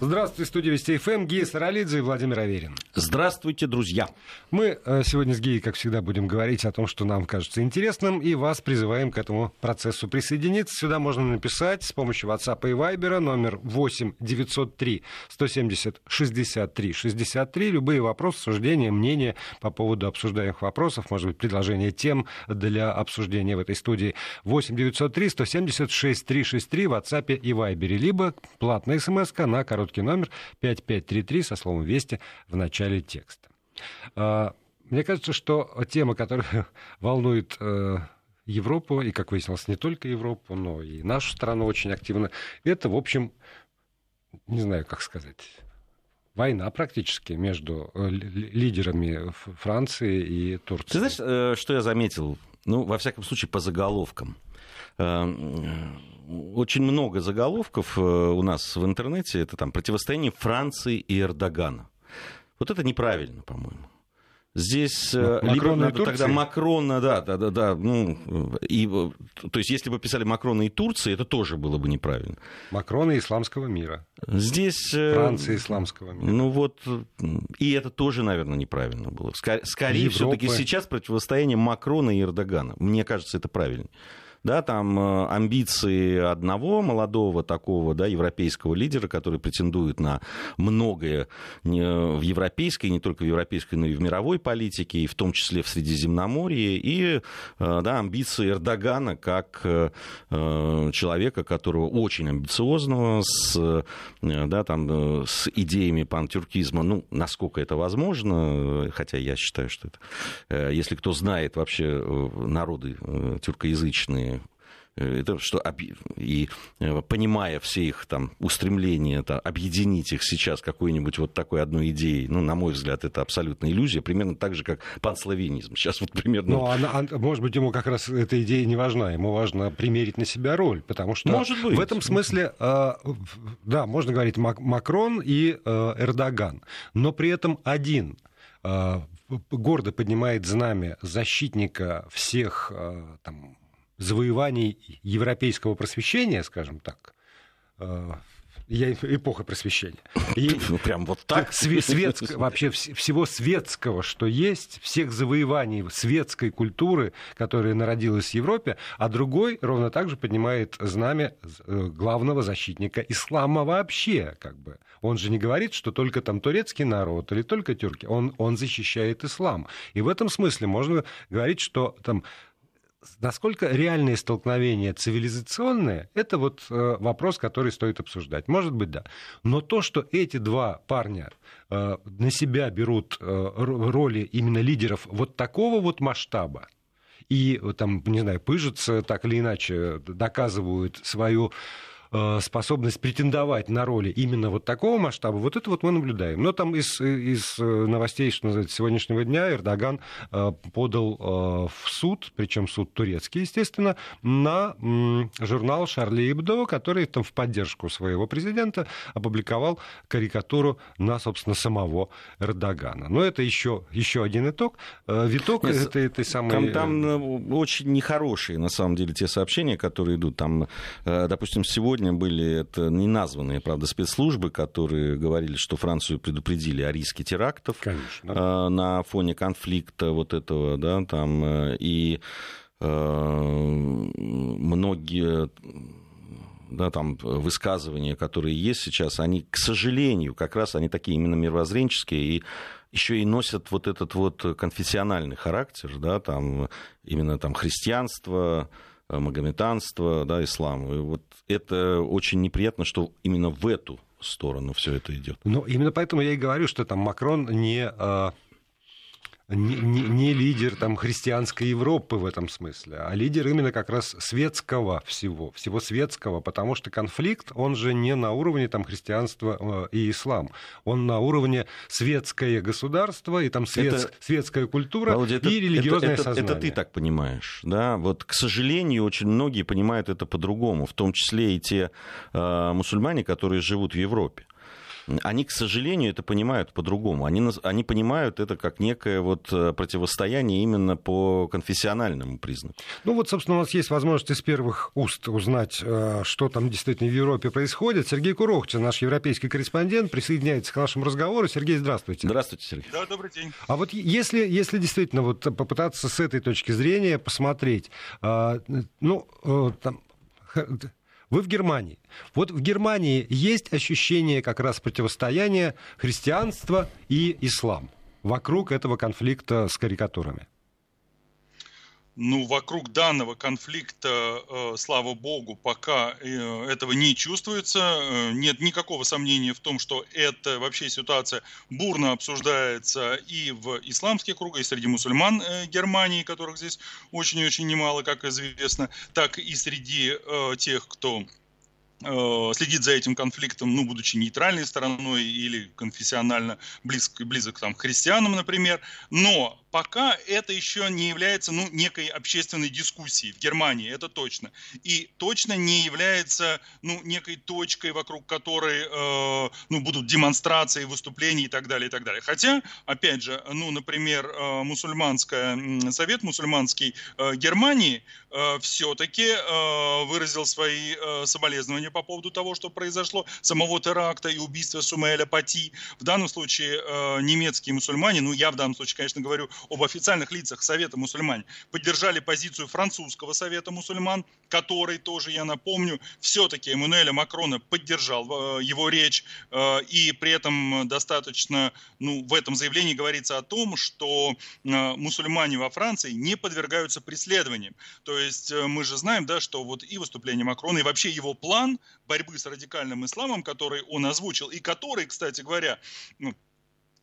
Здравствуйте, студия Вести ФМ, Гия Саралидзе и Владимир Аверин. Здравствуйте, друзья. Мы э, сегодня с Гией, как всегда, будем говорить о том, что нам кажется интересным, и вас призываем к этому процессу присоединиться. Сюда можно написать с помощью WhatsApp и Viber номер 8 903 170 63 63. Любые вопросы, суждения, мнения по поводу обсуждаемых вопросов, может быть, предложения тем для обсуждения в этой студии. 8 903 170 6363 в WhatsApp и Viber, либо платная смс на короткий номер 5533 со словом «Вести» в начале текста. А, мне кажется, что тема, которая волнует э, Европу, и, как выяснилось, не только Европу, но и нашу страну очень активно, это, в общем, не знаю, как сказать, война практически между э, лидерами Франции и Турции. Ты знаешь, э, что я заметил? Ну, во всяком случае, по заголовкам очень много заголовков э, у нас в интернете. Это там противостояние Франции и Эрдогана. Вот это неправильно, по-моему. Здесь э, Макрона либо надо тогда Макрона, да, да, да, да, ну, и, то есть если бы писали Макрона и Турции, это тоже было бы неправильно. Макрона исламского мира. Здесь... Э, Франция исламского мира. Ну вот, и это тоже, наверное, неправильно было. Скорее все-таки сейчас противостояние Макрона и Эрдогана. Мне кажется, это правильно да, там э, амбиции одного молодого такого, да, европейского лидера, который претендует на многое в европейской, не только в европейской, но и в мировой политике, и в том числе в Средиземноморье, и, э, да, амбиции Эрдогана как э, человека, которого очень амбициозного, с, да, там, с идеями пантюркизма, ну, насколько это возможно, хотя я считаю, что это, если кто знает вообще народы тюркоязычные, это что, и э, понимая все их там устремления, это, объединить их сейчас какой-нибудь вот такой одной идеей, ну, на мой взгляд, это абсолютная иллюзия, примерно так же, как панславянизм. Сейчас вот примерно... Ну, она, может быть, ему как раз эта идея не важна, ему важно примерить на себя роль, потому что может быть. в этом смысле, э, да, можно говорить Макрон и э, Эрдоган, но при этом один э, гордо поднимает знамя защитника всех э, там, завоеваний европейского просвещения, скажем так, э, я, эпоха просвещения. И, ну, прям вот так? Вообще всего светского, что есть, всех завоеваний светской культуры, которая народилась в Европе, а другой ровно так же поднимает знамя э, главного защитника ислама вообще. Как бы. Он же не говорит, что только там турецкий народ или только тюрки. Он, он защищает ислам. И в этом смысле можно говорить, что там насколько реальные столкновения цивилизационные, это вот э, вопрос, который стоит обсуждать. Может быть, да. Но то, что эти два парня э, на себя берут э, роли именно лидеров вот такого вот масштаба, и там, не знаю, пыжатся так или иначе, доказывают свою Э, способность претендовать на роли именно вот такого масштаба, вот это вот мы наблюдаем. Но там из, из э, новостей, что называется, сегодняшнего дня Эрдоган э, подал в суд, причем суд турецкий, естественно, на журнал Шарли Ибдо, который там в поддержку своего президента опубликовал карикатуру на, собственно, самого Эрдогана. Но это еще, еще один итог. Виток Нет, этой, этой самой... Там, там очень нехорошие, на самом деле, те сообщения, которые идут. Там, допустим, сегодня сегодня были это не названные, правда, спецслужбы, которые говорили, что Францию предупредили о риске терактов Конечно. Э, на фоне конфликта вот этого, да, там, э, и э, многие да, там, высказывания, которые есть сейчас, они, к сожалению, как раз они такие именно мировоззренческие и еще и носят вот этот вот конфессиональный характер, да, там, именно там христианство, магометанство, да, ислам. И вот это очень неприятно, что именно в эту сторону все это идет. Ну, именно поэтому я и говорю, что там Макрон не а, не, не, не лидер там, христианской Европы в этом смысле, а лидер именно как раз светского всего, всего светского, потому что конфликт, он же не на уровне там, христианства э, и ислам, он на уровне светское государство и там свет, это, светская культура Володя, это, и религиозное это, это, сознание. Это ты так понимаешь, да? Вот, к сожалению, очень многие понимают это по-другому, в том числе и те э, мусульмане, которые живут в Европе. Они, к сожалению, это понимают по-другому. Они, они понимают это как некое вот э, противостояние именно по конфессиональному признаку. Ну вот, собственно, у нас есть возможность из первых уст узнать, э, что там действительно в Европе происходит. Сергей Курохчин, наш европейский корреспондент, присоединяется к нашему разговору. Сергей, здравствуйте. Здравствуйте, Сергей. Да, добрый день. А вот если, если действительно вот попытаться с этой точки зрения посмотреть, э, ну, там, вы в Германии. Вот в Германии есть ощущение как раз противостояния христианства и ислам вокруг этого конфликта с карикатурами ну, вокруг данного конфликта, э, слава богу, пока э, этого не чувствуется. Э, нет никакого сомнения в том, что эта вообще ситуация бурно обсуждается и в исламских кругах, и среди мусульман Германии, которых здесь очень-очень немало, как известно, так и среди тех, кто следит за этим конфликтом, ну, будучи нейтральной стороной или конфессионально близко, близок там, к христианам, например. Но пока это еще не является ну, некой общественной дискуссией в Германии, это точно. И точно не является ну, некой точкой, вокруг которой э, ну, будут демонстрации, выступления и так далее, и так далее. Хотя, опять же, ну, например, э, мусульманская, совет мусульманский э, Германии э, все-таки э, выразил свои э, соболезнования по поводу того, что произошло, самого теракта и убийства Сумеля Пати. В данном случае э, немецкие мусульмане, ну, я в данном случае, конечно, говорю об официальных лицах Совета мусульман поддержали позицию французского Совета мусульман, который тоже, я напомню, все-таки Эммануэля Макрона поддержал э, его речь, э, и при этом достаточно, ну, в этом заявлении говорится о том, что э, мусульмане во Франции не подвергаются преследованиям. То есть мы же знаем, да, что вот и выступление Макрона, и вообще его план борьбы с радикальным исламом, который он озвучил, и который, кстати говоря, ну,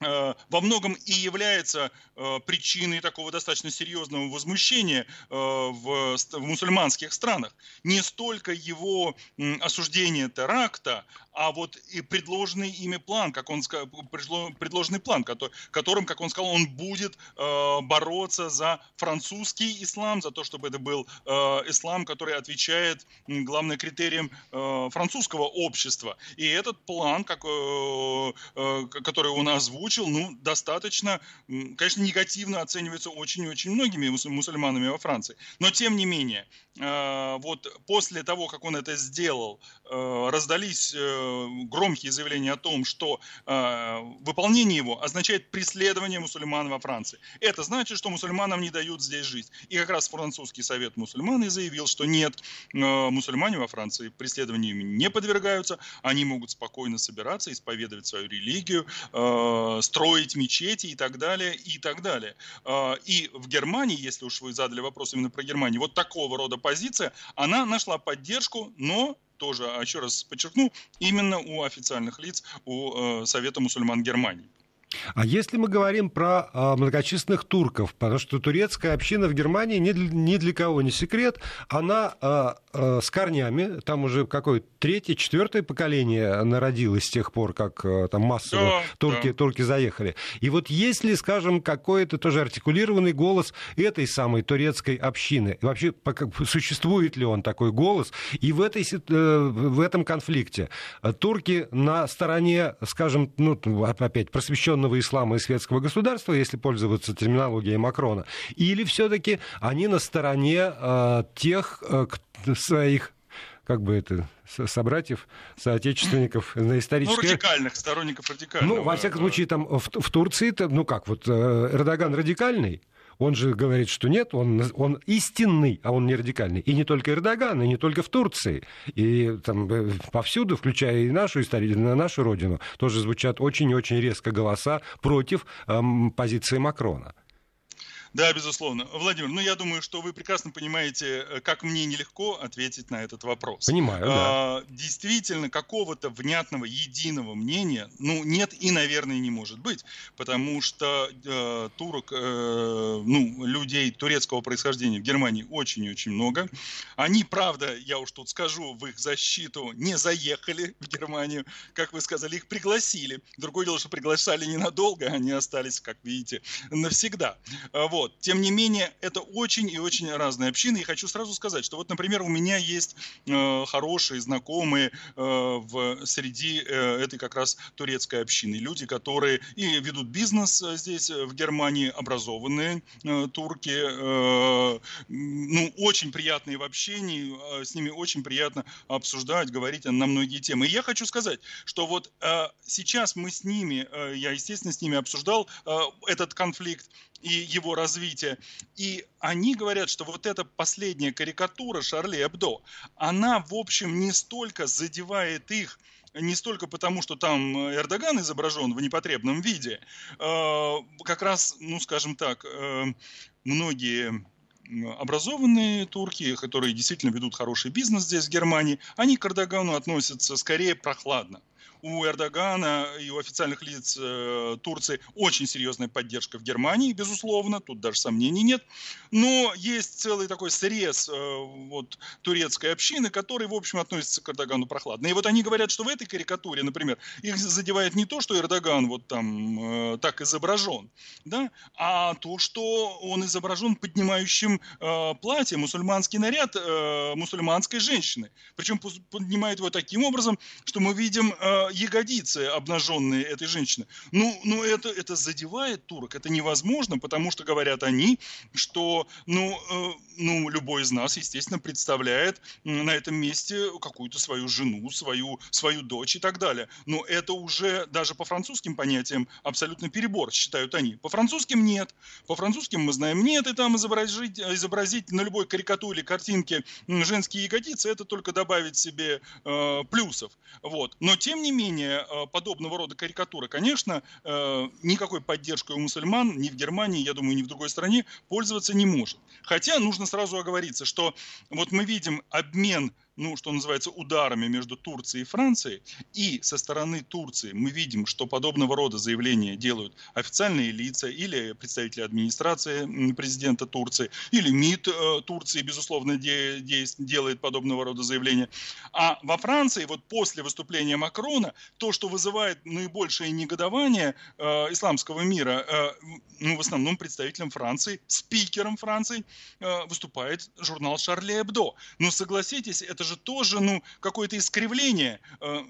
Э, во многом и является э, причиной такого достаточно серьезного возмущения э, в, в мусульманских странах. Не столько его осуждение теракта, а вот и предложенный ими план, как он предложенный план, которым, как он сказал, он будет бороться за французский ислам, за то, чтобы это был ислам, который отвечает главным критериям французского общества. И этот план, как, который он озвучил, ну, достаточно, конечно, негативно оценивается очень-очень многими мусульманами во Франции. Но, тем не менее, э, вот после того, как он это сделал, э, раздались э, громкие заявления о том, что выполнение его означает преследование мусульман во Франции. Это значит, что мусульманам не дают здесь жить. И как раз французский совет мусульман и заявил, что нет, мусульмане во Франции преследованиями не подвергаются, они могут спокойно собираться, исповедовать свою религию, строить мечети и так далее, и так далее. И в Германии, если уж вы задали вопрос именно про Германию, вот такого рода позиция, она нашла поддержку, но тоже, а еще раз подчеркну, именно у официальных лиц, у э, Совета мусульман Германии. А если мы говорим про а, многочисленных турков, потому что турецкая община в Германии ни для, ни для кого не секрет, она а, а, с корнями, там уже какое третье, четвертое поколение народилось с тех пор, как а, там массово да, турки, да. турки заехали. И вот есть ли, скажем, какой-то тоже артикулированный голос этой самой турецкой общины? И вообще, существует ли он такой голос? И в, этой, э, в этом конфликте турки на стороне, скажем, ну, опять просвещенного традиционного ислама и светского государства, если пользоваться терминологией Макрона, или все-таки они на стороне э, тех э, своих как бы это, собратьев, соотечественников на историческое... Ну, радикальных, сторонников радикального. Ну, во всяком случае, там в, в Турции, ну как, вот э, Эрдоган радикальный, он же говорит, что нет, он, он истинный, а он не радикальный. И не только Эрдоган, и не только в Турции. И там э, повсюду, включая и нашу историю, на нашу родину, тоже звучат очень и очень резко голоса против эм, позиции Макрона. Да, безусловно. Владимир, ну я думаю, что вы прекрасно понимаете, э, как мне нелегко ответить на этот вопрос. Понимаю, а, да. Действительно, какого-то внятного, единого мнения, ну, нет и, наверное, не может быть, потому что э, турок, э, ну, людей турецкого происхождения в Германии очень и очень много. Они, правда, я уж тут скажу в их защиту, не заехали в Германию, как вы сказали, их пригласили. Другое дело, что приглашали ненадолго, они остались, как видите, навсегда. Вот. Вот. Тем не менее, это очень и очень разные общины. И хочу сразу сказать, что вот, например, у меня есть э, хорошие знакомые э, в среди э, этой как раз турецкой общины. Люди, которые и ведут бизнес э, здесь, э, в Германии, образованные э, турки, э, ну, очень приятные в общении, э, с ними очень приятно обсуждать, говорить на многие темы. И я хочу сказать, что вот э, сейчас мы с ними, э, я, естественно, с ними обсуждал э, этот конфликт, и его развитие. И они говорят, что вот эта последняя карикатура Шарли Эбдо, она, в общем, не столько задевает их, не столько потому, что там Эрдоган изображен в непотребном виде, э, как раз, ну, скажем так, э, многие образованные турки, которые действительно ведут хороший бизнес здесь, в Германии, они к Эрдогану относятся скорее прохладно у Эрдогана и у официальных лиц э, Турции очень серьезная поддержка в Германии, безусловно, тут даже сомнений нет. Но есть целый такой срез э, вот, турецкой общины, который, в общем, относится к Эрдогану прохладно. И вот они говорят, что в этой карикатуре, например, их задевает не то, что Эрдоган вот там э, так изображен, да, а то, что он изображен поднимающим платье, мусульманский наряд мусульманской женщины. Причем поднимает его таким образом, что мы видим ягодицы обнаженные этой женщины. Ну, ну это, это задевает турок, это невозможно, потому что говорят они, что ну, э, ну, любой из нас, естественно, представляет на этом месте какую-то свою жену, свою, свою дочь и так далее. Но это уже даже по французским понятиям абсолютно перебор, считают они. По французским нет. По французским мы знаем нет, и там изобразить, изобразить на любой карикатуре картинке женские ягодицы, это только добавить себе э, плюсов. Вот. Но тем не менее, э, подобного рода карикатуры, конечно, э, никакой поддержкой у мусульман ни в Германии, я думаю, ни в другой стране пользоваться не может. Хотя нужно сразу оговориться, что вот мы видим обмен ну, что называется, ударами между Турцией и Францией. И со стороны Турции мы видим, что подобного рода заявления делают официальные лица или представители администрации президента Турции, или МИД э, Турции, безусловно, де, де, делает подобного рода заявления. А во Франции, вот после выступления Макрона, то, что вызывает наибольшее негодование э, исламского мира, э, ну, в основном представителем Франции, спикером Франции, э, выступает журнал «Шарле Эбдо». Но согласитесь, это же тоже ну, какое-то искривление э,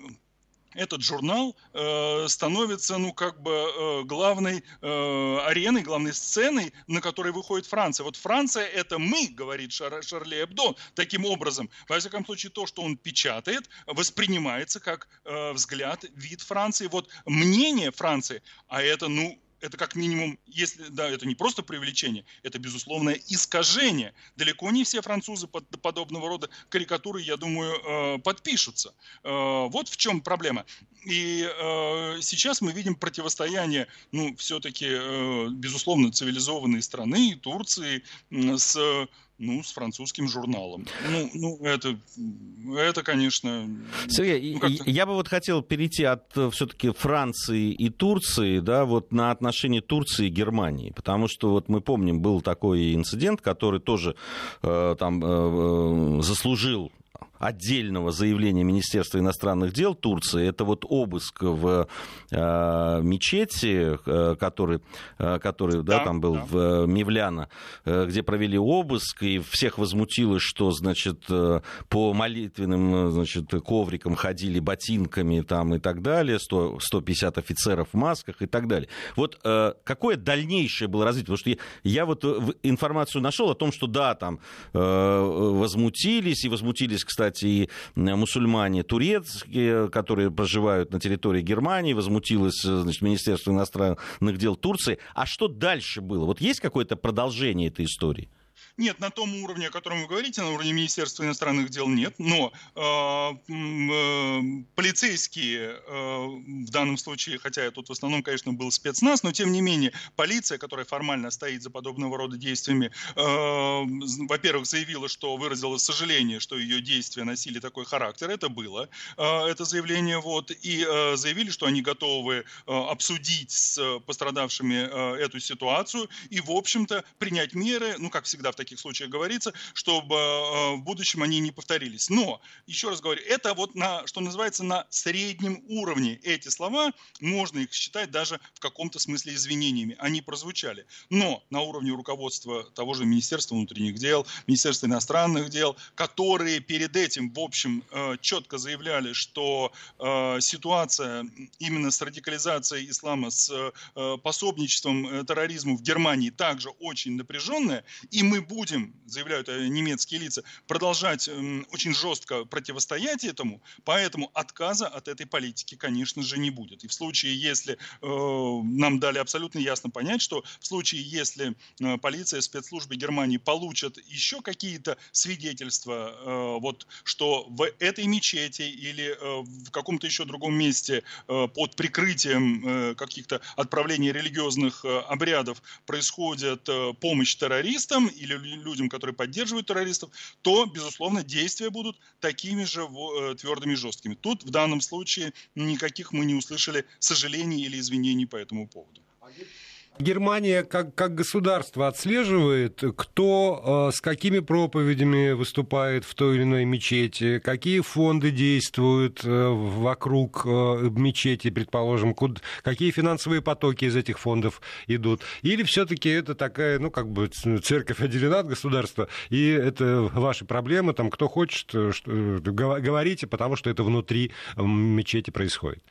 этот журнал э, становится, ну, как бы э, главной э, ареной, главной сценой, на которой выходит Франция. Вот Франция – это мы, говорит Шар, Шарли Эбдо, таким образом. Во всяком случае, то, что он печатает, воспринимается как э, взгляд, вид Франции. Вот мнение Франции, а это, ну, это как минимум, если, да, это не просто привлечение, это безусловное искажение. Далеко не все французы под подобного рода карикатуры, я думаю, э, подпишутся. Э, вот в чем проблема. И э, сейчас мы видим противостояние, ну, все-таки, безусловно, цивилизованной страны, Турции, с ну, с французским журналом. Ну, ну это, это, конечно... Сергей, ну, я бы вот хотел перейти от э, все-таки Франции и Турции, да, вот на отношения Турции и Германии, потому что вот мы помним, был такой инцидент, который тоже э, там э, э заслужил отдельного заявления Министерства иностранных дел Турции. Это вот обыск в э, мечети, э, который, э, который да, да, там был да. в э, Мевляна, э, где провели обыск, и всех возмутило, что, значит, э, по молитвенным, значит, коврикам ходили ботинками там и так далее, 100, 150 офицеров в масках и так далее. Вот э, какое дальнейшее было развитие? Потому что я, я вот информацию нашел о том, что да, там э, возмутились, и возмутились, кстати, кстати, и мусульмане турецкие, которые проживают на территории Германии, возмутилось значит, Министерство иностранных дел Турции. А что дальше было? Вот есть какое-то продолжение этой истории? Нет, на том уровне, о котором вы говорите, на уровне Министерства иностранных дел нет, но э, э, полицейские э, в данном случае, хотя тут в основном, конечно, был спецназ, но тем не менее полиция, которая формально стоит за подобного рода действиями, э, во-первых, заявила, что выразила сожаление, что ее действия носили такой характер, это было, э, это заявление, вот, и э, заявили, что они готовы э, обсудить с пострадавшими э, эту ситуацию и, в общем-то, принять меры, ну, как всегда в таких случаях говорится, чтобы в будущем они не повторились. Но, еще раз говорю, это вот на, что называется, на среднем уровне эти слова, можно их считать даже в каком-то смысле извинениями. Они прозвучали. Но на уровне руководства того же Министерства внутренних дел, Министерства иностранных дел, которые перед этим, в общем, э, четко заявляли, что э, ситуация именно с радикализацией ислама, с э, пособничеством терроризму в Германии также очень напряженная, и мы будем, заявляют немецкие лица, продолжать очень жестко противостоять этому, поэтому отказа от этой политики, конечно же, не будет. И в случае, если нам дали абсолютно ясно понять, что в случае, если полиция, спецслужбы Германии получат еще какие-то свидетельства, э, вот, что в этой мечети или э, в каком-то еще другом месте э, под прикрытием каких-то отправлений религиозных обрядов происходит помощь террористам или людям, которые поддерживают террористов, то, безусловно, действия будут такими же твердыми и жесткими. Тут в данном случае никаких мы не услышали сожалений или извинений по этому поводу. Германия как, как государство отслеживает, кто э, с какими проповедями выступает в той или иной мечети, какие фонды действуют э, вокруг э, мечети, предположим, куда, какие финансовые потоки из этих фондов идут. Или все-таки это такая, ну, как бы церковь отделена от государства, и это ваши проблемы, там, кто хочет, э, что, э, говорите, потому что это внутри мечети происходит.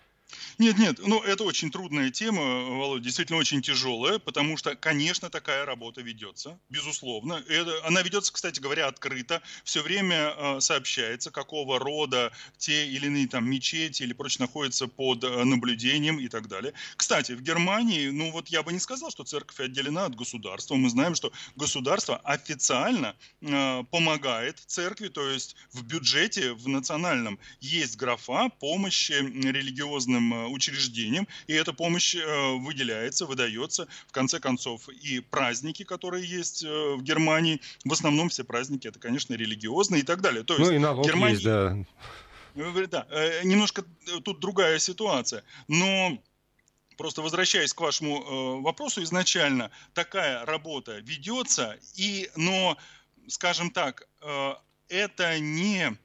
Нет, нет, ну это очень трудная тема, Володя, действительно очень тяжелая, потому что, конечно, такая работа ведется, безусловно. Это, она ведется, кстати говоря, открыто, все время э, сообщается, какого рода те или иные там мечети или прочее находятся под э, наблюдением и так далее. Кстати, в Германии, ну вот я бы не сказал, что церковь отделена от государства. Мы знаем, что государство официально э, помогает церкви, то есть в бюджете, в национальном есть графа помощи религиозным государственным э, учреждениям, и эта помощь э, выделяется, выдается. В конце концов, и праздники, которые есть э, в Германии, в основном все праздники, это, конечно, религиозные и так далее. То есть, ну и налог Германия... есть, да. Да, немножко тут другая ситуация. Но Просто возвращаясь к вашему э, вопросу изначально, такая работа ведется, и, но, скажем так, э, это не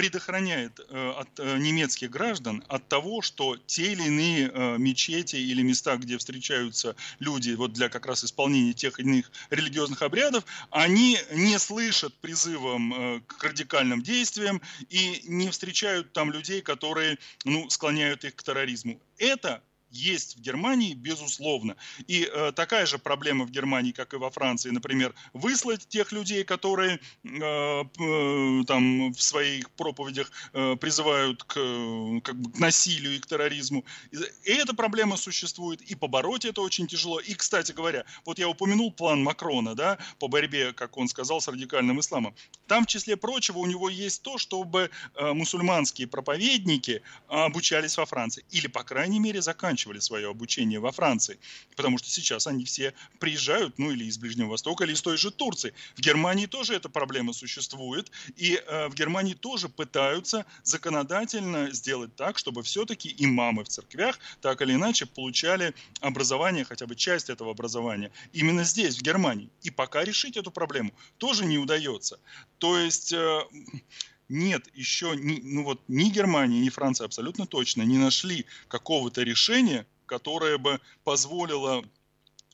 предохраняет э, от э, немецких граждан от того, что те или иные э, мечети или места, где встречаются люди вот для как раз исполнения тех или иных религиозных обрядов, они не слышат призывом к радикальным действиям и не встречают там людей, которые ну, склоняют их к терроризму. Это есть в Германии, безусловно. И э, такая же проблема в Германии, как и во Франции, например, выслать тех людей, которые э, э, там в своих проповедях э, призывают к, как бы, к насилию и к терроризму. И эта проблема существует, и побороть это очень тяжело. И, кстати говоря, вот я упомянул план Макрона, да, по борьбе, как он сказал, с радикальным исламом. Там, в числе прочего, у него есть то, чтобы э, мусульманские проповедники обучались во Франции. Или, по крайней мере, заканчивали заканчивали свое обучение во Франции, потому что сейчас они все приезжают, ну или из Ближнего Востока, или из той же Турции. В Германии тоже эта проблема существует, и э, в Германии тоже пытаются законодательно сделать так, чтобы все-таки имамы в церквях так или иначе получали образование, хотя бы часть этого образования, именно здесь, в Германии. И пока решить эту проблему тоже не удается. То есть... Э, нет, еще ни, ну вот, ни Германия, ни Франция абсолютно точно не нашли какого-то решения, которое бы позволило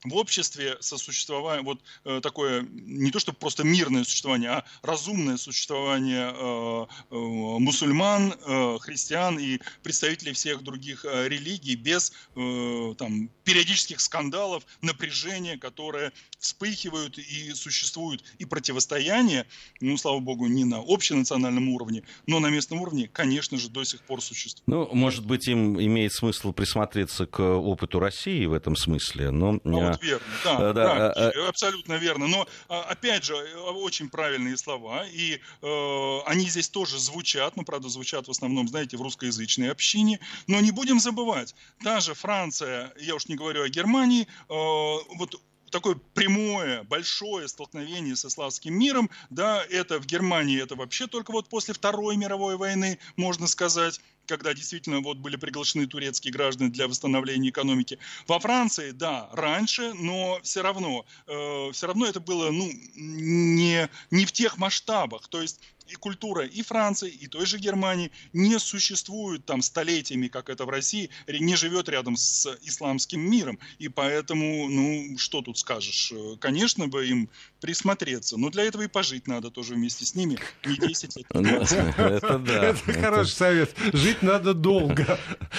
в обществе сосуществование, вот э, такое не то, что просто мирное существование, а разумное существование э, э, мусульман, э, христиан и представителей всех других э, религий без э, там, периодических скандалов, напряжения, которые вспыхивают и существуют, и противостояние, ну, слава богу, не на общенациональном уровне, но на местном уровне, конечно же, до сих пор существует. Ну, может быть, им имеет смысл присмотреться к опыту России в этом смысле, но... Ну, вот верно, да, да, да, абсолютно верно. Но, а, опять же, очень правильные слова, и э, они здесь тоже звучат, ну, правда, звучат в основном, знаете, в русскоязычной общине, но не будем забывать, та же Франция, я уж не говорю о Германии, э, вот такое прямое, большое столкновение со славским миром, да, это в Германии, это вообще только вот после Второй мировой войны, можно сказать, когда действительно вот были приглашены турецкие граждане для восстановления экономики. Во Франции, да, раньше, но все равно, э, все равно это было ну, не, не в тех масштабах. То есть и культура и Франции, и той же Германии не существует там столетиями, как это в России, не живет рядом с исламским миром. И поэтому, ну, что тут скажешь? Конечно бы им присмотреться, но для этого и пожить надо тоже вместе с ними, не 10 лет. Ну, это да. Это хороший совет. Жить надо долго.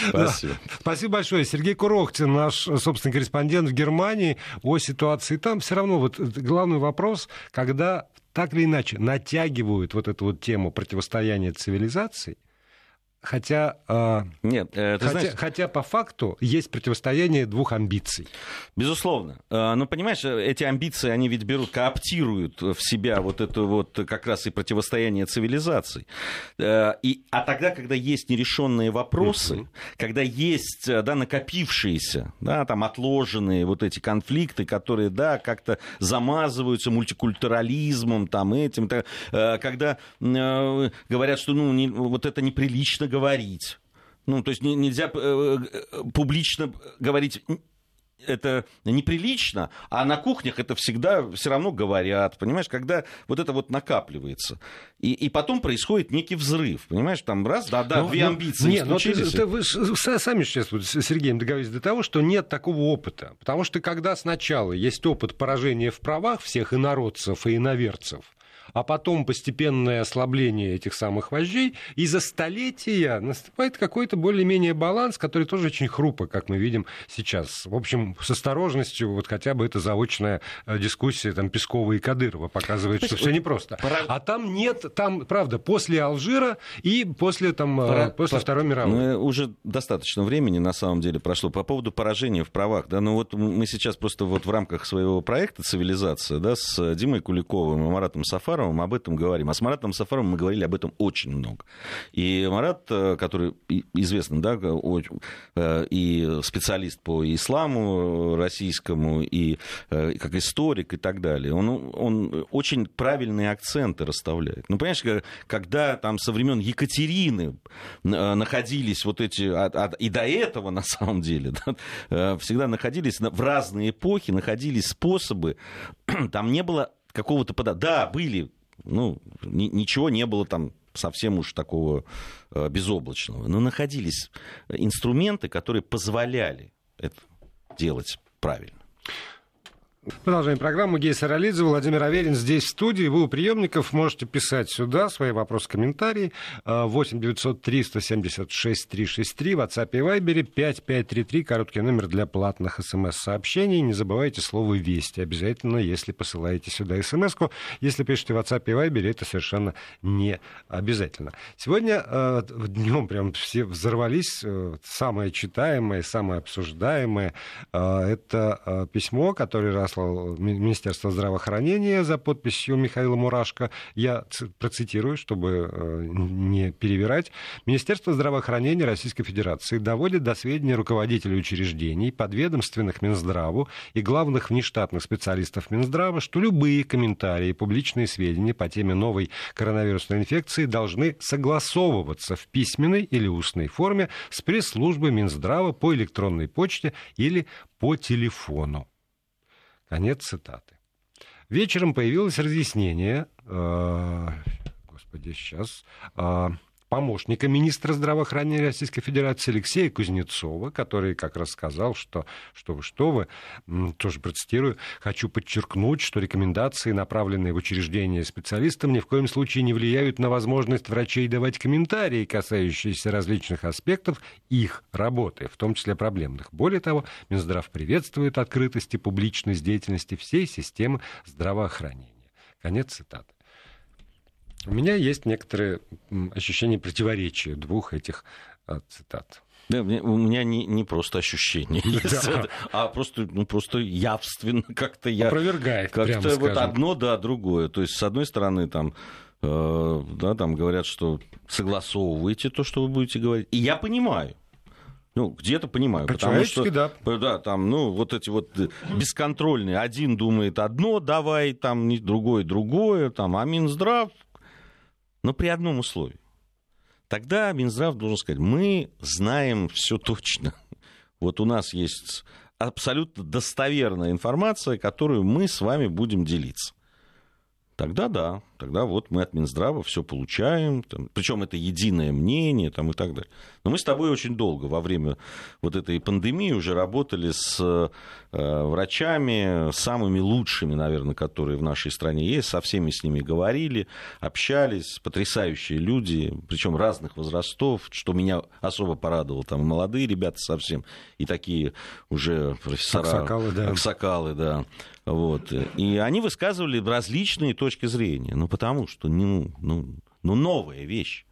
Спасибо. Спасибо большое. Сергей Курохтин, наш собственный корреспондент в Германии, о ситуации там. Все равно вот главный вопрос, когда так или иначе натягивают вот эту вот тему противостояния цивилизаций, Хотя, э, Нет, э, хотя, знаешь... хотя по факту есть противостояние двух амбиций. Безусловно. Э, но понимаешь, эти амбиции, они ведь берут, кооптируют в себя вот это вот как раз и противостояние цивилизаций. И, а тогда, когда есть нерешенные вопросы, uh-huh. когда есть да, накопившиеся, да, там отложенные вот эти конфликты, которые, да, как-то замазываются мультикультурализмом, там этим, когда говорят, что ну, не, вот это неприлично говорить. Ну, то есть нельзя э, э, публично говорить это неприлично, а на кухнях это всегда все равно говорят, понимаешь, когда вот это вот накапливается. И, и потом происходит некий взрыв, понимаешь, там раз, да-да, ну, две ну, амбиции нет, случились. Ну, вы сами сейчас вот с Сергеем договорились до того, что нет такого опыта. Потому что когда сначала есть опыт поражения в правах всех инородцев и иноверцев, а потом постепенное ослабление этих самых вождей, и за столетия наступает какой-то более-менее баланс, который тоже очень хрупок, как мы видим сейчас. В общем, с осторожностью, вот хотя бы эта заочная э, дискуссия там, Пескова и Кадырова показывает, что все непросто. А там нет, там, правда, после Алжира и после, там, э, Пора... после Второй мировой. Мы уже достаточно времени, на самом деле, прошло. По поводу поражения в правах, да, ну вот мы сейчас просто вот в рамках своего проекта «Цивилизация», да, с Димой Куликовым и Маратом Сафаровым Сафаровым об этом говорим. А с Маратом Сафаровым мы говорили об этом очень много. И Марат, э, который известный, да, э, и специалист по исламу российскому, и э, как историк и так далее, он, он очень правильные акценты расставляет. Ну, понимаешь, когда там со времен Екатерины находились вот эти, и до этого, на самом деле, да, всегда находились в разные эпохи, находились способы, там не было какого-то. Да, были ну, ни, ничего не было там совсем уж такого э, безоблачного. Но находились инструменты, которые позволяли это делать правильно. Продолжаем программу. Гей Саралидзе, Владимир Аверин здесь в студии. Вы у приемников можете писать сюда свои вопросы, комментарии. 8 900 376 363 в WhatsApp и Viber 5533, короткий номер для платных смс-сообщений. Не забывайте слово «Вести» обязательно, если посылаете сюда смс-ку. Если пишете в WhatsApp и Viber, это совершенно не обязательно. Сегодня э, днем прям все взорвались. Э, самое читаемое, самое обсуждаемое э, это письмо, которое раз послал Министерство здравоохранения за подписью Михаила Мурашко. Я процитирую, чтобы э, не перевирать. Министерство здравоохранения Российской Федерации доводит до сведения руководителей учреждений, подведомственных Минздраву и главных внештатных специалистов Минздрава, что любые комментарии публичные сведения по теме новой коронавирусной инфекции должны согласовываться в письменной или устной форме с пресс-службой Минздрава по электронной почте или по телефону. Конец цитаты. Вечером появилось разъяснение, э, господи, сейчас, э, помощника министра здравоохранения Российской Федерации Алексея Кузнецова, который как раз сказал, что, что вы, что вы, тоже процитирую, хочу подчеркнуть, что рекомендации, направленные в учреждение специалистам, ни в коем случае не влияют на возможность врачей давать комментарии, касающиеся различных аспектов их работы, в том числе проблемных. Более того, Минздрав приветствует открытость и публичность деятельности всей системы здравоохранения. Конец цитаты. У меня есть некоторые ощущения противоречия двух этих а, цитат. Да, у меня не, не просто ощущение, да. а просто, ну, просто явственно как-то я... Опровергает, Как-то вот скажем. одно, да, другое. То есть, с одной стороны, там, э, да, там говорят, что согласовывайте то, что вы будете говорить. И я понимаю. Ну, где-то понимаю. Потому что, да. Да, там, ну, вот эти вот бесконтрольные. Один думает одно, давай, там, другой другое, там, а Минздрав но при одном условии. тогда Минздрав должен сказать, мы знаем все точно. Вот у нас есть абсолютно достоверная информация, которую мы с вами будем делиться. Тогда да, тогда вот мы от Минздрава все получаем, там, причем это единое мнение там, и так далее. Но мы с тобой очень долго во время вот этой пандемии уже работали с э, врачами, самыми лучшими, наверное, которые в нашей стране есть, со всеми с ними говорили, общались, потрясающие люди, причем разных возрастов, что меня особо порадовало, там молодые ребята совсем, и такие уже профессора. Аксакалы, да. Аксакалы, да. Вот. И они высказывали различные точки зрения. Ну, потому что, ну, ну, ну новая вещь.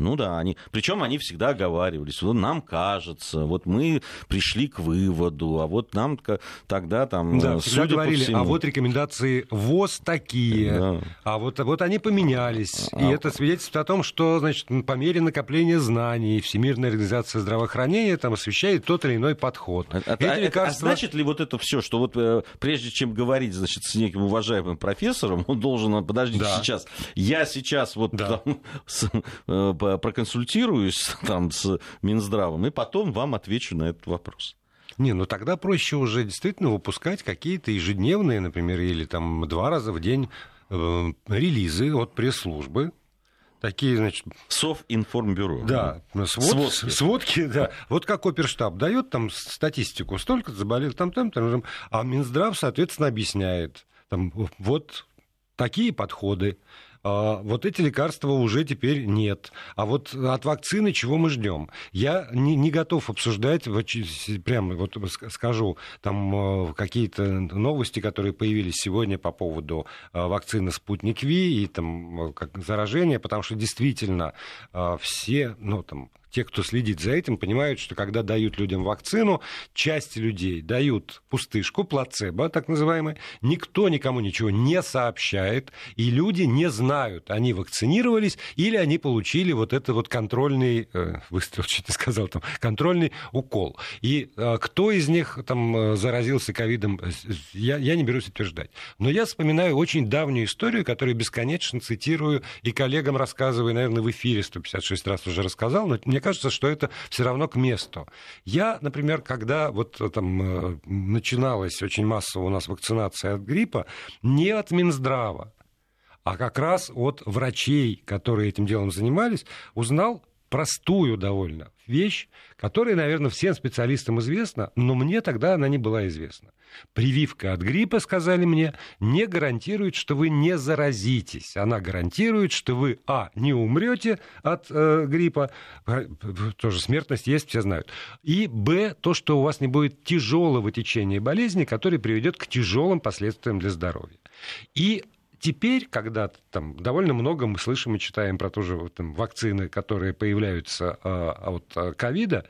Ну да, они, причем они всегда оговаривались, вот нам кажется, вот мы пришли к выводу, а вот нам тогда там, да, судя говорили, по всему... а вот рекомендации ВОЗ такие, да. а вот, вот они поменялись, а... и это свидетельствует о том, что, значит, по мере накопления знаний Всемирная организация здравоохранения там освещает тот или иной подход. А, а, а, лекарства... а значит ли вот это все, что вот э, прежде чем говорить, значит, с неким уважаемым профессором, он должен, подождите, да. сейчас, я сейчас вот да. там, э, проконсультируюсь там с Минздравом, и потом вам отвечу на этот вопрос. Не, ну тогда проще уже действительно выпускать какие-то ежедневные, например, или там два раза в день э, релизы от пресс-службы, такие, значит... Совинформбюро. Да, свод, сводки. сводки, да. Вот как оперштаб дает там статистику, столько заболел, там, там, там, там, а Минздрав, соответственно, объясняет, там, вот такие подходы, вот эти лекарства уже теперь нет. А вот от вакцины чего мы ждем? Я не, не готов обсуждать, вот, прямо вот скажу, там а, какие-то новости, которые появились сегодня по поводу а, вакцины «Спутник Ви» и там как заражения, потому что действительно все, ну там, те, кто следит за этим, понимают, что когда дают людям вакцину, часть людей дают пустышку, плацебо, так называемый, никто никому ничего не сообщает, и люди не знают, они вакцинировались или они получили вот этот вот контрольный, э, выстрел, чуть не сказал, там, контрольный укол. И э, кто из них там э, заразился ковидом, я, я не берусь утверждать. Но я вспоминаю очень давнюю историю, которую бесконечно цитирую и коллегам рассказываю, наверное, в эфире 156 раз уже рассказал, но мне кажется, что это все равно к месту. Я, например, когда вот там э, начиналась очень массово у нас вакцинация от гриппа, не от Минздрава, а как раз от врачей, которые этим делом занимались, узнал простую довольно вещь, которая, наверное, всем специалистам известна, но мне тогда она не была известна. Прививка от гриппа, сказали мне, не гарантирует, что вы не заразитесь. Она гарантирует, что вы, а, не умрете от э, гриппа, тоже смертность есть, все знают, и, б, то, что у вас не будет тяжелого течения болезни, которое приведет к тяжелым последствиям для здоровья. И теперь, когда там довольно много мы слышим и читаем про то же там, вакцины, которые появляются э, от э, ковида,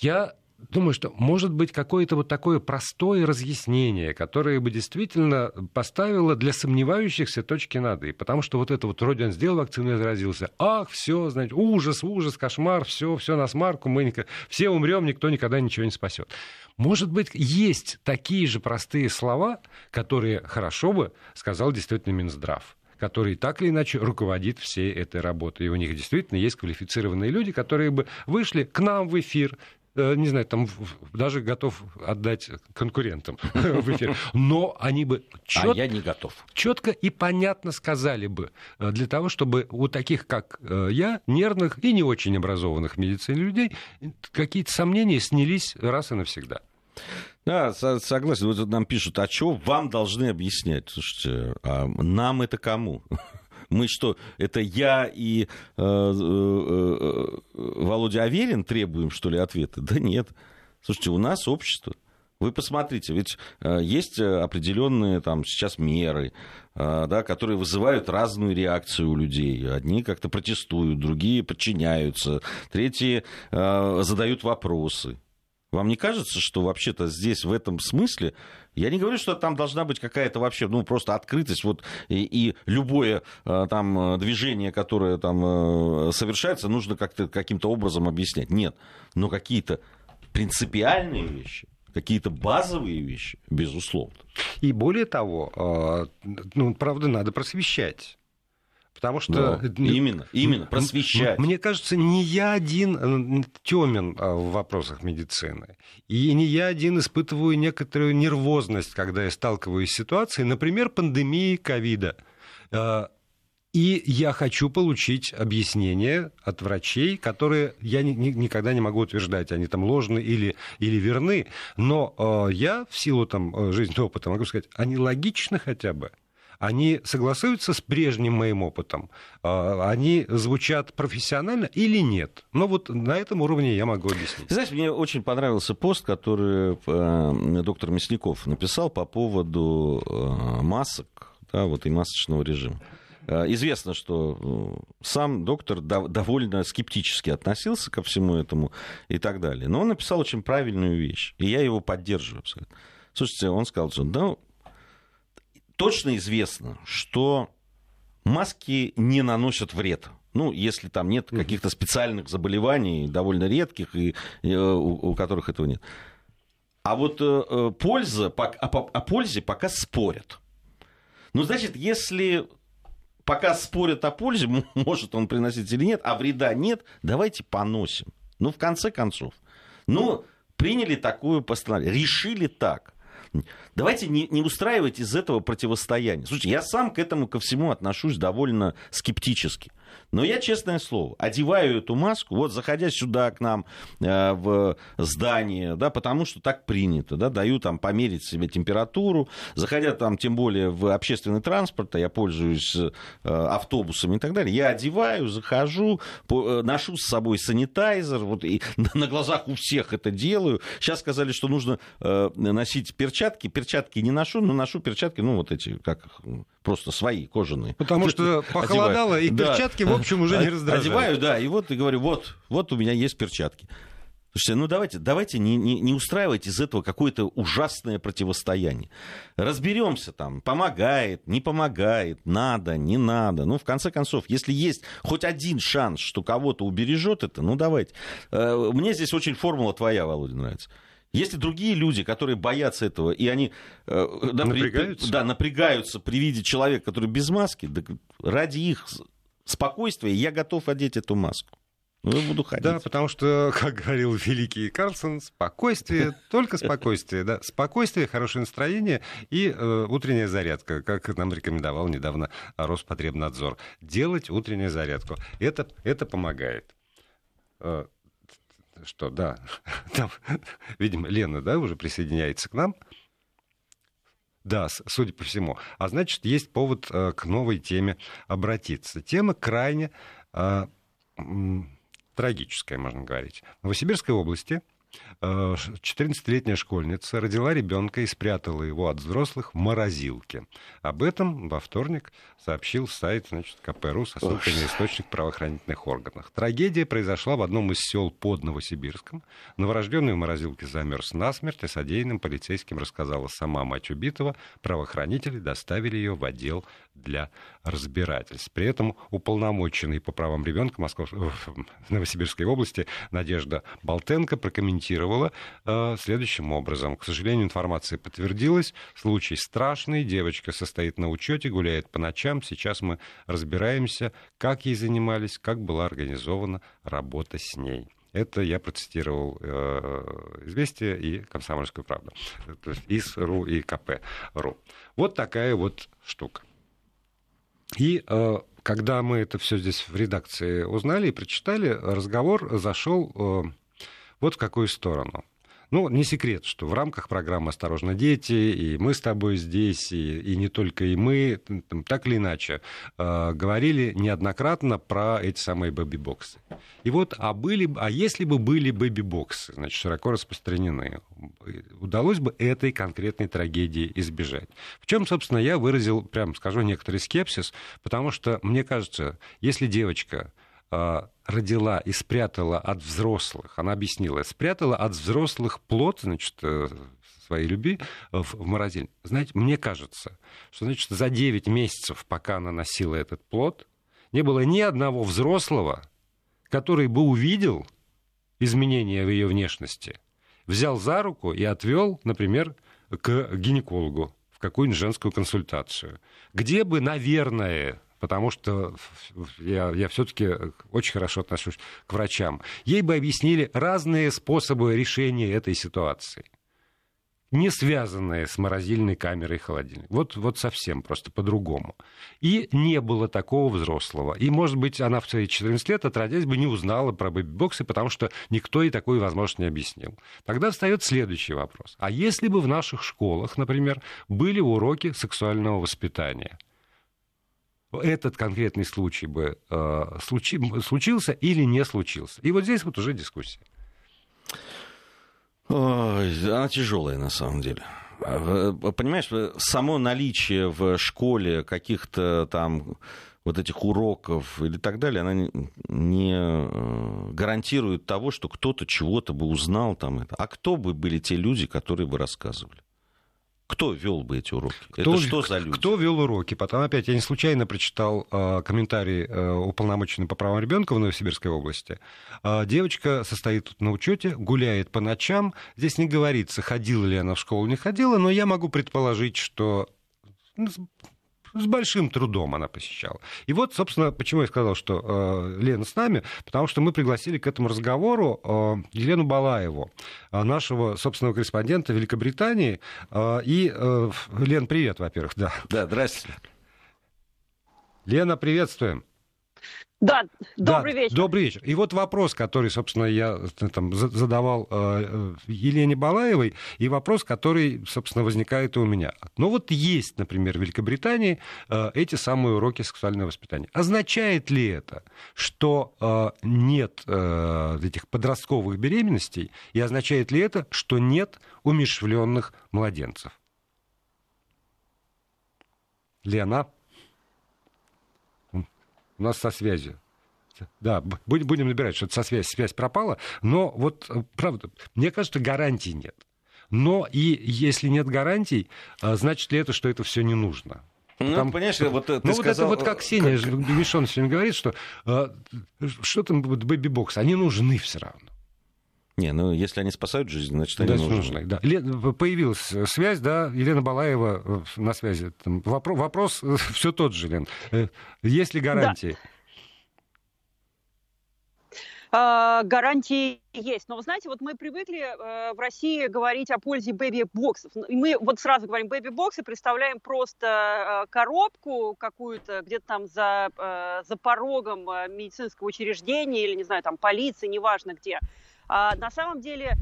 я думаю, что может быть какое-то вот такое простое разъяснение, которое бы действительно поставило для сомневающихся точки над «и». Потому что вот это вот вроде сделал вакцину и заразился. Ах, все, значит, ужас, ужас, кошмар, все, все на смарку, мы все умрем, никто никогда ничего не спасет. Может быть, есть такие же простые слова, которые хорошо бы сказал действительно Минздрав который так или иначе руководит всей этой работой. И у них действительно есть квалифицированные люди, которые бы вышли к нам в эфир, не знаю, там даже готов отдать конкурентам в эфир. Но они бы чет... а я не готов. четко и понятно сказали бы э, для того, чтобы у таких, как э, я, нервных и не очень образованных в медицине людей, какие-то сомнения снялись раз и навсегда. Да, согласен. Вот нам пишут, а что вам должны объяснять? Слушайте, а нам это кому? Мы что, это я и э, э, э, Володя Аверин требуем, что ли, ответа? Да нет. Слушайте, у нас общество. Вы посмотрите, ведь э, есть определенные там сейчас меры, э, да, которые вызывают разную реакцию у людей. Одни как-то протестуют, другие подчиняются, третьи задают вопросы. Вам не кажется, что вообще-то здесь в этом смысле, я не говорю, что там должна быть какая-то вообще, ну, просто открытость, вот, и, и любое э, там движение, которое там э, совершается, нужно как-то каким-то образом объяснять. Нет, но какие-то принципиальные вещи, какие-то базовые вещи, безусловно. И более того, э, ну, правда, надо просвещать. Потому что... Да, именно, именно, просвещать. Мне кажется, не я один э, темен а, в вопросах медицины. И не я один испытываю некоторую нервозность, когда я сталкиваюсь с ситуацией, например, пандемии ковида. А, и я хочу получить объяснение от врачей, которые я ни, ни, никогда не могу утверждать, они там ложны или, или верны. Но э, я в силу там, э, жизненного опыта могу сказать, они логичны хотя бы они согласуются с прежним моим опытом, а, они звучат профессионально или нет. Но вот на этом уровне я могу объяснить. Знаешь, мне очень понравился пост, который э, доктор Мясников написал по поводу э, масок да, вот, и масочного режима. Э, известно, что сам доктор довольно скептически относился ко всему этому и так далее. Но он написал очень правильную вещь, и я его поддерживаю абсолютно. Слушайте, он сказал, что да, точно известно, что маски не наносят вред. Ну, если там нет каких-то специальных заболеваний, довольно редких, и, и у, у которых этого нет. А вот э, э польза, о, о пользе пока спорят. Ну, значит, если пока спорят о пользе, может он приносить или нет, а вреда нет, давайте поносим. Ну, в конце концов. Ну, приняли такую постановление, решили так. Давайте не, не устраивать из этого противостояния. Слушайте, я сам к этому ко всему отношусь довольно скептически. Но я, честное слово, одеваю эту маску, вот заходя сюда к нам э, в здание, да, потому что так принято, да, даю там померить себе температуру, заходя там тем более в общественный транспорт, а я пользуюсь э, автобусами и так далее, я одеваю, захожу, по, э, ношу с собой санитайзер, вот и на глазах у всех это делаю. Сейчас сказали, что нужно э, носить перчатки, перчатки не ношу, но ношу перчатки, ну вот эти, как просто свои, кожаные. Потому что похолодало, и перчатки, в общем, уже не раздражают. Одеваю, да, и вот и говорю, вот, вот у меня есть перчатки. Слушайте, ну давайте, давайте не, не, не устраивать из этого какое-то ужасное противостояние. Разберемся там, помогает, не помогает, надо, не надо. Ну, в конце концов, если есть хоть один шанс, что кого-то убережет это, ну давайте. Э, мне здесь очень формула твоя, Володя, нравится. Есть и другие люди, которые боятся этого, и они э, да, напрягаются? При, да, напрягаются при виде человека, который без маски. Да, ради их спокойствия я готов одеть эту маску. Ну, я буду ходить. Да, потому что, как говорил великий Карлсон, спокойствие, только спокойствие. Да? Спокойствие, хорошее настроение и э, утренняя зарядка, как нам рекомендовал недавно Роспотребнадзор. Делать утреннюю зарядку. Это, это помогает. Э, что, да, там, видимо, Лена, да, уже присоединяется к нам. Да, судя по всему. А значит, есть повод э, к новой теме обратиться. Тема крайне э, трагическая, можно говорить. В Новосибирской области 14-летняя школьница родила ребенка и спрятала его от взрослых в морозилке. Об этом во вторник сообщил сайт значит, КПРУ со ссылкой на источник правоохранительных органов. Трагедия произошла в одном из сел под Новосибирском. Новорожденный в морозилке замерз насмерть, и содеянным полицейским рассказала сама мать убитого. Правоохранители доставили ее в отдел для разбирательств. При этом уполномоченный по правам ребенка Москов... в Новосибирской области Надежда Болтенко прокомментировала э, следующим образом. К сожалению, информация подтвердилась. Случай страшный. Девочка состоит на учете, гуляет по ночам. Сейчас мы разбираемся, как ей занимались, как была организована работа с ней. Это я процитировал э, «Известия» и «Комсомольскую правду». То есть ИС.ру и КП.ру. Вот такая вот штука. И э, когда мы это все здесь в редакции узнали и прочитали, разговор зашел э, вот в какую сторону. Ну, не секрет, что в рамках программы «Осторожно, дети», и мы с тобой здесь, и, и не только и мы, так или иначе, э, говорили неоднократно про эти самые бэби-боксы. И вот, а, были, а если бы были бэби-боксы, значит, широко распространены, удалось бы этой конкретной трагедии избежать. В чем, собственно, я выразил, прям скажу, некоторый скепсис, потому что, мне кажется, если девочка родила и спрятала от взрослых, она объяснила, спрятала от взрослых плод, значит, э, своей любви в морозильник. Знаете, мне кажется, что, значит, за 9 месяцев, пока она носила этот плод, не было ни одного взрослого, который бы увидел изменения в ее внешности, взял за руку и отвел, например, к гинекологу в какую-нибудь женскую консультацию, где бы, наверное, потому что я, я все-таки очень хорошо отношусь к врачам. Ей бы объяснили разные способы решения этой ситуации не связанные с морозильной камерой и холодильником. Вот, вот совсем просто по-другому. И не было такого взрослого. И, может быть, она в свои 14 лет, отродясь бы, не узнала про бэби-боксы, потому что никто ей такую возможность не объяснил. Тогда встает следующий вопрос. А если бы в наших школах, например, были уроки сексуального воспитания? Этот конкретный случай бы э, случи, случился или не случился. И вот здесь вот уже дискуссия. Она тяжелая на самом деле. Понимаешь, само наличие в школе каких-то там вот этих уроков или так далее, она не э, гарантирует того, что кто-то чего-то бы узнал там. А кто бы были те люди, которые бы рассказывали? Кто вел бы эти уроки? Кто, Это что за люди? Кто вел уроки? Потом опять я не случайно прочитал э, комментарий э, уполномоченного по правам ребенка в Новосибирской области. Э, девочка состоит тут на учете, гуляет по ночам. Здесь не говорится, ходила ли она в школу, не ходила, но я могу предположить, что ну, с большим трудом она посещала. И вот, собственно, почему я сказал, что э, Лена с нами, потому что мы пригласили к этому разговору э, Елену Балаеву, э, нашего собственного корреспондента Великобритании. Э, и, э, Лен, привет, во-первых, да. Да, здравствуйте. Лена, приветствуем. Да, добрый да, вечер. Добрый вечер. И вот вопрос, который, собственно, я э, там, задавал э, э, Елене Балаевой, и вопрос, который, собственно, возникает и у меня. Ну вот есть, например, в Великобритании эти самые уроки сексуального воспитания. Означает ли это, что нет этих подростковых беременностей, и означает ли это, что нет умершвленных младенцев? Лена? У нас со связью. Да, будем набирать, что со связь, связь пропала. Но вот, э, правда, мне кажется, гарантий нет. Но и если нет гарантий, э, значит ли это, что это все не нужно? Ну, там, понимаешь, вот ты ну, сказал... вот это вот как Сеня как... Мишон сегодня говорит, что э, что там бэби-боксы, они нужны все равно. Не, ну если они спасают жизнь, значит они нужны. нужны да. Появилась связь, да, Елена Балаева на связи. Там вопрос, вопрос все тот же, Лен. Есть ли гарантии? Да. Гарантии есть. Но вы знаете, вот мы привыкли э, в России говорить о пользе бэби-боксов. И мы вот сразу говорим бэби-боксы, представляем просто э, коробку какую-то где-то там за, э, за порогом медицинского учреждения или, не знаю, там полиции, неважно где. А на самом деле,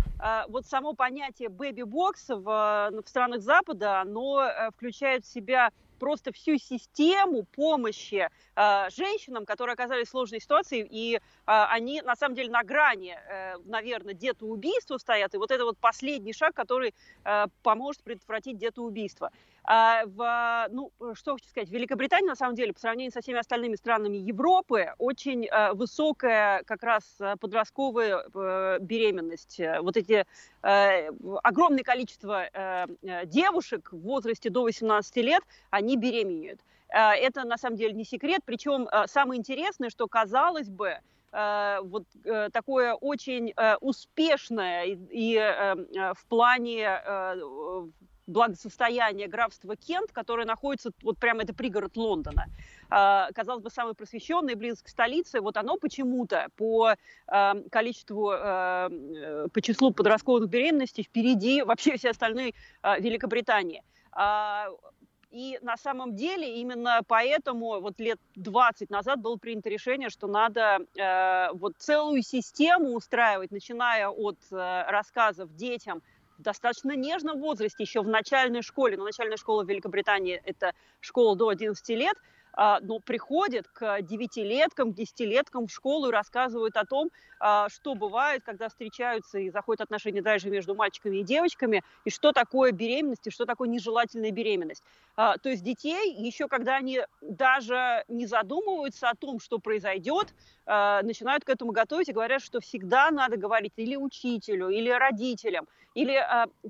вот само понятие бэби-бокс в, в странах Запада, оно включает в себя просто всю систему помощи э, женщинам, которые оказались в сложной ситуации, и э, они на самом деле на грани, э, наверное, детоубийства стоят, и вот это вот последний шаг, который э, поможет предотвратить детоубийство. А в, ну, что хочу сказать, в Великобритании, на самом деле, по сравнению со всеми остальными странами Европы, очень э, высокая как раз э, подростковая э, беременность. Вот эти э, огромное количество э, девушек в возрасте до 18 лет, они беременеют. Это на самом деле не секрет, причем самое интересное, что казалось бы, вот такое очень успешное и, и в плане благосостояния графства Кент, которое находится, вот прямо это пригород Лондона, а, казалось бы, самое просвещенное, близко к столице, вот оно почему-то по а, количеству, а, по числу подростковых беременностей впереди вообще все остальные Великобритании. И на самом деле именно поэтому вот лет 20 назад было принято решение, что надо э, вот целую систему устраивать, начиная от э, рассказов детям достаточно нежном возрасте, еще в начальной школе, но начальная школа в Великобритании – это школа до 11 лет – а, но приходят к девятилеткам, к десятилеткам в школу и рассказывают о том, а, что бывает, когда встречаются и заходят отношения даже между мальчиками и девочками, и что такое беременность, и что такое нежелательная беременность. А, то есть детей, еще когда они даже не задумываются о том, что произойдет, начинают к этому готовить и говорят, что всегда надо говорить или учителю, или родителям, или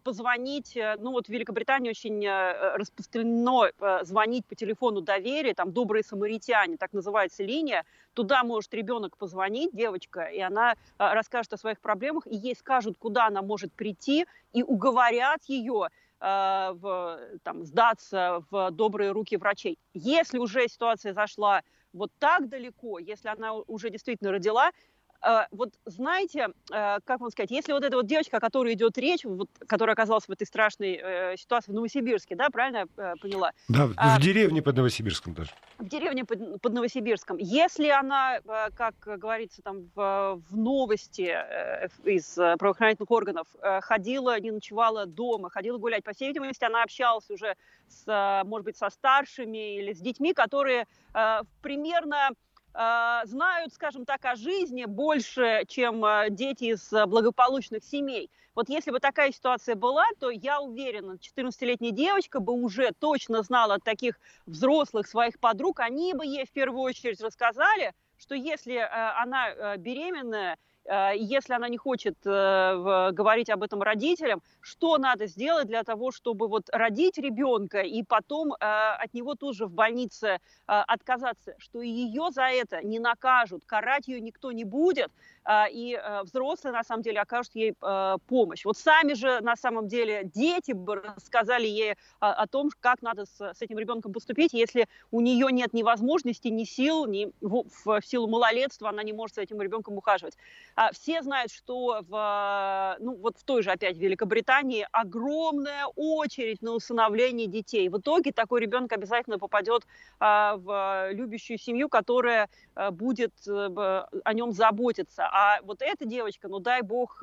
позвонить, э, ну вот в Великобритании очень э, распространено э, звонить по телефону доверия, там добрые самаритяне, так называется линия, туда может ребенок позвонить, девочка, и она а, расскажет о своих проблемах, и ей скажут, куда она может прийти, и уговорят ее в, там, сдаться в добрые руки врачей. Если уже ситуация зашла вот так далеко, если она уже действительно родила, э, вот знаете, э, как вам сказать, если вот эта вот девочка, о которой идет речь, вот, которая оказалась в этой страшной э, ситуации в Новосибирске, да, правильно я поняла? Да, а, в деревне под Новосибирском даже. В деревне под, под Новосибирском. Если она, как говорится там в, в новости из правоохранительных органов, ходила, не ночевала дома, ходила гулять, по всей видимости, она общалась уже с, может быть, со старшими или с детьми, которые примерно Э, знают, скажем так, о жизни больше, чем э, дети из э, благополучных семей. Вот если бы такая ситуация была, то я уверена, 14-летняя девочка бы уже точно знала от таких взрослых своих подруг, они бы ей в первую очередь рассказали, что если она беременная, если она не хочет э, говорить об этом родителям, что надо сделать для того, чтобы вот родить ребенка и потом э, от него тоже в больнице отказаться, что ее за это не накажут, карать ее никто не будет, и взрослые на самом деле окажут ей помощь. Вот сами же на самом деле дети бы рассказали ей о том, как надо с, этим ребенком поступить, если у нее нет ни возможности, ни сил, ни в силу малолетства она не может с этим ребенком ухаживать. А все знают, что в, ну, вот в той же опять Великобритании огромная очередь на усыновление детей. В итоге такой ребенок обязательно попадет а, в любящую семью, которая а, будет а, о нем заботиться. А вот эта девочка, ну дай бог,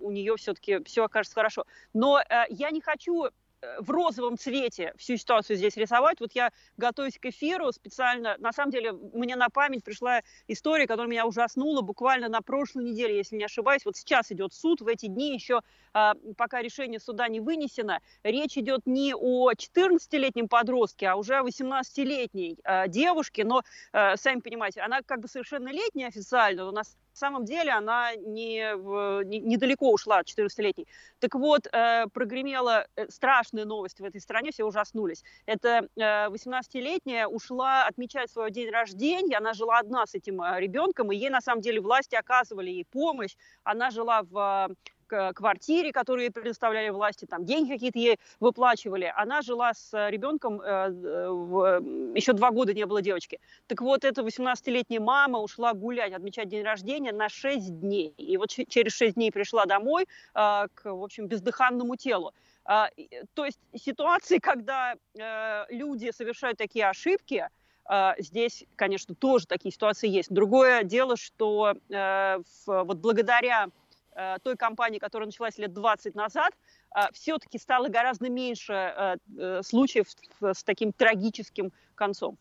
у нее все-таки все окажется хорошо. Но я не хочу в розовом цвете всю ситуацию здесь рисовать. Вот я готовюсь к эфиру специально. На самом деле, мне на память пришла история, которая меня ужаснула буквально на прошлой неделе, если не ошибаюсь. Вот сейчас идет суд, в эти дни еще, а, пока решение суда не вынесено, речь идет не о 14-летнем подростке, а уже о 18-летней а, девушке. Но, а, сами понимаете, она как бы совершеннолетняя официально, но на самом деле она не, не, недалеко ушла от 14-летней. Так вот, э, прогремела э, страшная новость в этой стране, все ужаснулись. Это э, 18-летняя ушла отмечать свой день рождения, она жила одна с этим э, ребенком, и ей на самом деле власти оказывали ей помощь. Она жила в квартире, которую ей предоставляли власти, там деньги какие-то ей выплачивали. Она жила с э, ребенком, э, э, еще два года не было девочки. Так вот, эта 18-летняя мама ушла гулять, отмечать день рождения на 6 дней. И вот через 6 дней пришла домой к, в общем, бездыханному телу. А, то есть ситуации, когда люди совершают такие ошибки, Здесь, конечно, тоже такие ситуации есть. Другое дело, что вот благодаря той кампании, которая началась лет 20 назад, э, все-таки стало гораздо меньше э, случаев с таким трагическим концом.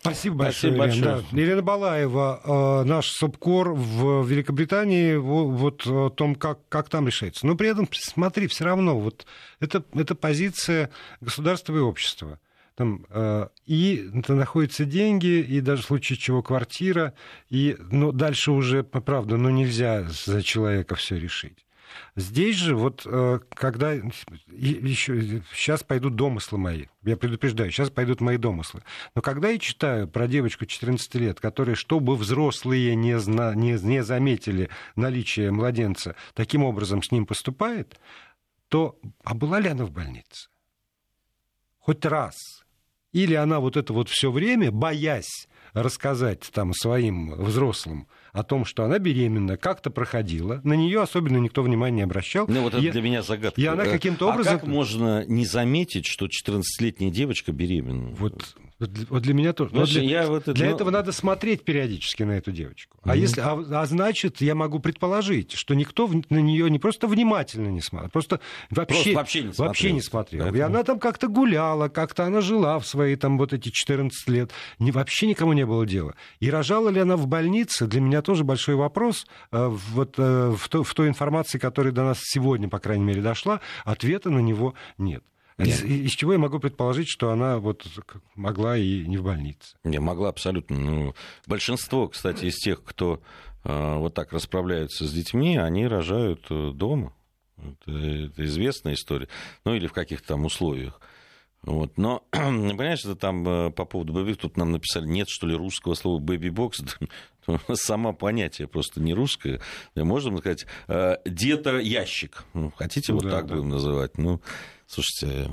Спасибо большое, Спасибо Елена. большое. Да. Елена Балаева, наш СОБКОР в Великобритании, вот о том, как, как там решается. Но при этом, смотри, все равно, вот это, это позиция государства и общества там, э, и находятся деньги, и даже в случае чего квартира, и ну, дальше уже, правда, ну, нельзя за человека все решить. Здесь же вот э, когда еще сейчас пойдут домыслы мои, я предупреждаю, сейчас пойдут мои домыслы. Но когда я читаю про девочку 14 лет, которая, чтобы взрослые не, зна, не, не заметили наличие младенца, таким образом с ним поступает, то а была ли она в больнице? Хоть раз или она вот это вот все время, боясь рассказать там своим взрослым о том, что она беременна, как-то проходила, на нее особенно никто внимания не обращал. Ну вот это и, для меня загадка. И она каким-то образом... А как можно не заметить, что 14-летняя девочка беременна? Вот вот для меня тоже. Слушай, для, я вот это, для ну... этого надо смотреть периодически на эту девочку. А, mm-hmm. если, а, а значит, я могу предположить, что никто на нее не просто внимательно не смотрел, просто вообще, просто вообще не смотрел. Вообще не смотрел. Да, и она там как-то гуляла, как-то она жила в свои там вот эти 14 лет. Не, вообще никому не было дела. И рожала ли она в больнице, для меня тоже большой вопрос. Э, вот э, в, то, в той информации, которая до нас сегодня, по крайней мере, дошла, ответа на него нет. Из, из чего я могу предположить, что она вот могла и не в больнице? Не, могла абсолютно. Ну, большинство, кстати, из тех, кто э, вот так расправляются с детьми, они рожают э, дома. Это, это известная история. Ну, или в каких-то там условиях. Вот. Но, понимаешь, это там э, по поводу бэби, тут нам написали, нет, что ли, русского слова бэби-бокс. Сама понятие просто не русское. Можно сказать, э, дето-ящик. Ну, хотите, вот да, так да. будем называть? Ну, слушайте,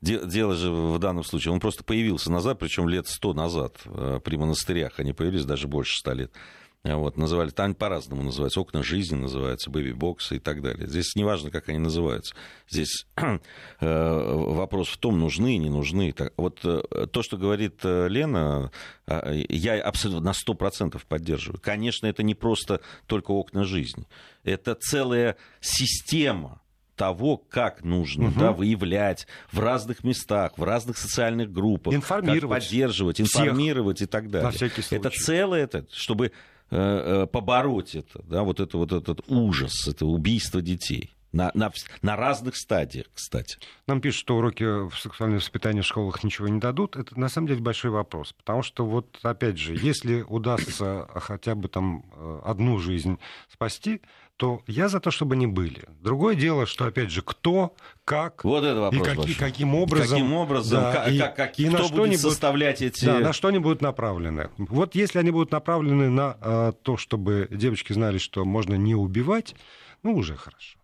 Дело же в данном случае, он просто появился назад, причем лет сто назад э, при монастырях, они появились даже больше ста лет. Вот, называли, там по-разному называются, окна жизни называются, бэби-боксы и так далее. Здесь не важно, как они называются. Здесь э, вопрос в том, нужны и не нужны. Вот э, то, что говорит э, Лена, я абсолютно на 100% поддерживаю. Конечно, это не просто только окна жизни. Это целая система того, как нужно угу. да, выявлять в разных местах, в разных социальных группах, информировать как поддерживать, информировать и так далее. На всякий случай. Это целое, это, чтобы побороть это, да, вот это вот этот ужас, это убийство детей. На, на, на разных стадиях, кстати. Нам пишут, что уроки в сексуальном воспитании в школах ничего не дадут. Это на самом деле большой вопрос. Потому что вот, опять же, если удастся хотя бы там э, одну жизнь спасти, то я за то, чтобы они были. Другое дело, что, опять же, кто, как вот это вопрос и какие, каким образом, каким образом да, как, и, как, как, и кто на что будет составлять эти... Да, на что они будут направлены. Вот если они будут направлены на а, то, чтобы девочки знали, что можно не убивать, ну, уже хорошо.